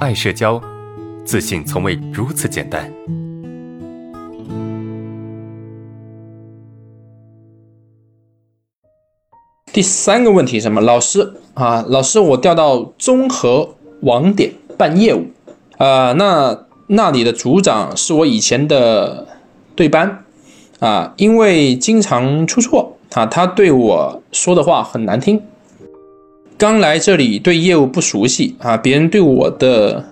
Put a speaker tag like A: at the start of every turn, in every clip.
A: 爱社交，自信从未如此简单。
B: 第三个问题什么？老师啊，老师，我调到综合网点办业务，啊，那那里的组长是我以前的对班，啊，因为经常出错啊，他对我说的话很难听。刚来这里，对业务不熟悉啊，别人对我的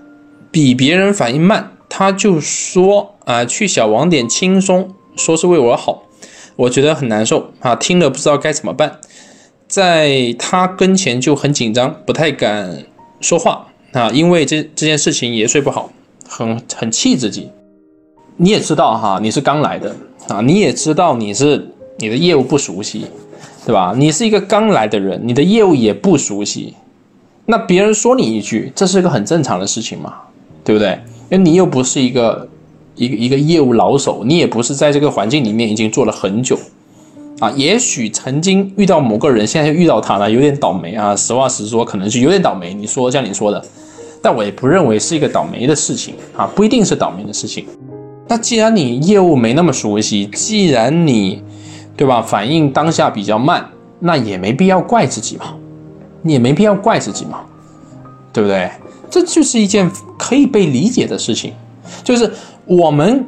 B: 比别人反应慢，他就说啊，去小网点轻松，说是为我好，我觉得很难受啊，听了不知道该怎么办。在他跟前就很紧张，不太敢说话啊，因为这这件事情也睡不好，很很气自己。你也知道哈，你是刚来的啊，你也知道你是你的业务不熟悉，对吧？你是一个刚来的人，你的业务也不熟悉，那别人说你一句，这是一个很正常的事情嘛，对不对？因为你又不是一个一个一个业务老手，你也不是在这个环境里面已经做了很久。啊，也许曾经遇到某个人，现在遇到他了，有点倒霉啊。实话实说，可能是有点倒霉。你说像你说的，但我也不认为是一个倒霉的事情啊，不一定是倒霉的事情。那既然你业务没那么熟悉，既然你，对吧，反应当下比较慢，那也没必要怪自己嘛，你也没必要怪自己嘛，对不对？这就是一件可以被理解的事情，就是我们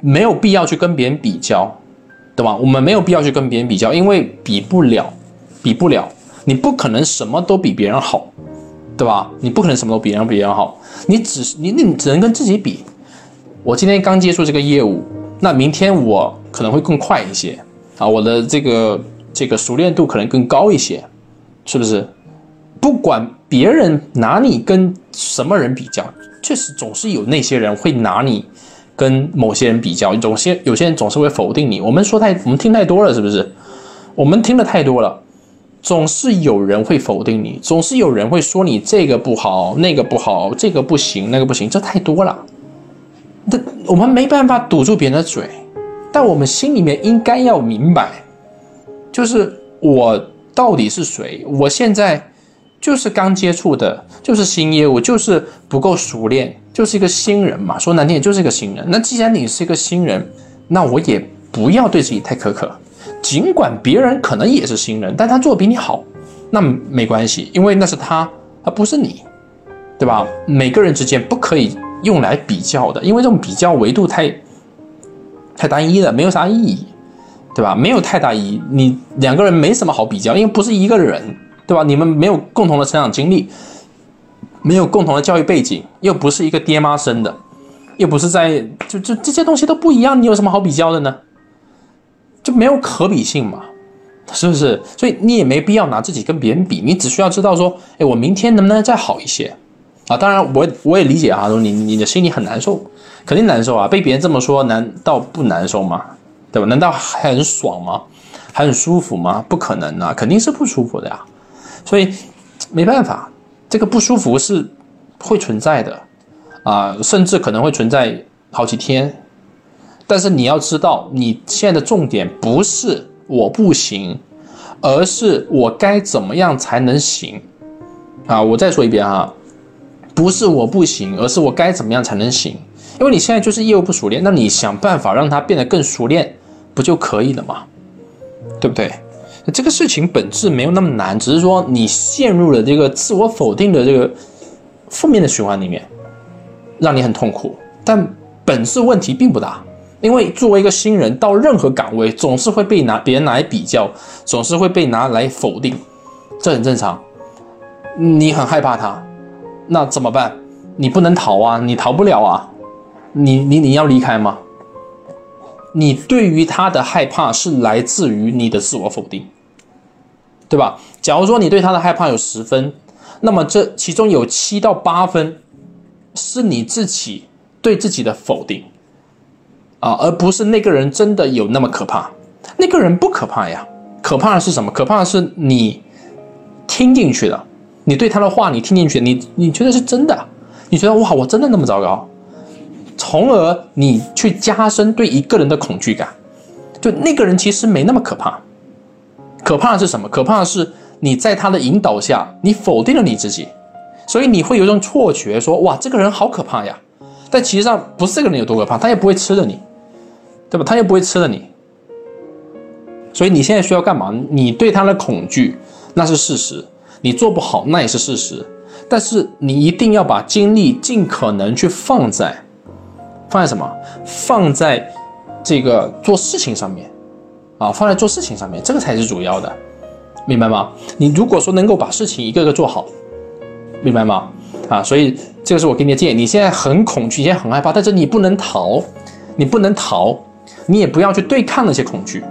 B: 没有必要去跟别人比较。对吧？我们没有必要去跟别人比较，因为比不了，比不了。你不可能什么都比别人好，对吧？你不可能什么都比人比别人好，你只你你只能跟自己比。我今天刚接触这个业务，那明天我可能会更快一些啊，我的这个这个熟练度可能更高一些，是不是？不管别人拿你跟什么人比较，确实总是有那些人会拿你。跟某些人比较，总些有些人总是会否定你。我们说太，我们听太多了，是不是？我们听的太多了，总是有人会否定你，总是有人会说你这个不好，那个不好，这个不行，那个不行，这太多了。那我们没办法堵住别人的嘴，但我们心里面应该要明白，就是我到底是谁？我现在。就是刚接触的，就是新业务，就是不够熟练，就是一个新人嘛。说难听点，就是一个新人。那既然你是一个新人，那我也不要对自己太苛刻。尽管别人可能也是新人，但他做的比你好，那没关系，因为那是他，而不是你，对吧？每个人之间不可以用来比较的，因为这种比较维度太太单一了，没有啥意义，对吧？没有太大意义。你两个人没什么好比较，因为不是一个人。对吧？你们没有共同的成长经历，没有共同的教育背景，又不是一个爹妈生的，又不是在就就这些东西都不一样，你有什么好比较的呢？就没有可比性嘛，是不是？所以你也没必要拿自己跟别人比，你只需要知道说，哎，我明天能不能再好一些啊？当然，我我也理解啊，说你你的心里很难受，肯定难受啊。被别人这么说，难道不难受吗？对吧？难道还很爽吗？还很舒服吗？不可能啊，肯定是不舒服的呀。所以没办法，这个不舒服是会存在的啊，甚至可能会存在好几天。但是你要知道，你现在的重点不是我不行，而是我该怎么样才能行啊！我再说一遍哈，不是我不行，而是我该怎么样才能行。因为你现在就是业务不熟练，那你想办法让它变得更熟练，不就可以了吗？对不对？这个事情本质没有那么难，只是说你陷入了这个自我否定的这个负面的循环里面，让你很痛苦。但本质问题并不大，因为作为一个新人到任何岗位，总是会被拿别人拿来比较，总是会被拿来否定，这很正常。你很害怕他，那怎么办？你不能逃啊，你逃不了啊，你你你要离开吗？你对于他的害怕是来自于你的自我否定。对吧？假如说你对他的害怕有十分，那么这其中有七到八分是你自己对自己的否定啊，而不是那个人真的有那么可怕。那个人不可怕呀，可怕的是什么？可怕的是你听进去了，你对他的话你听进去，你你觉得是真的，你觉得哇，我真的那么糟糕，从而你去加深对一个人的恐惧感，就那个人其实没那么可怕。可怕的是什么？可怕的是你在他的引导下，你否定了你自己，所以你会有一种错觉，说哇，这个人好可怕呀。但其实上不是这个人有多可怕，他也不会吃了你，对吧？他也不会吃了你。所以你现在需要干嘛？你对他的恐惧那是事实，你做不好那也是事实。但是你一定要把精力尽可能去放在，放在什么？放在这个做事情上面，啊，放在做事情上面，这个才是主要的，明白吗？你如果说能够把事情一个个做好，明白吗？啊，所以这个是我给你的建议。你现在很恐惧，现在很害怕，但是你不能逃，你不能逃，你也不要去对抗那些恐惧。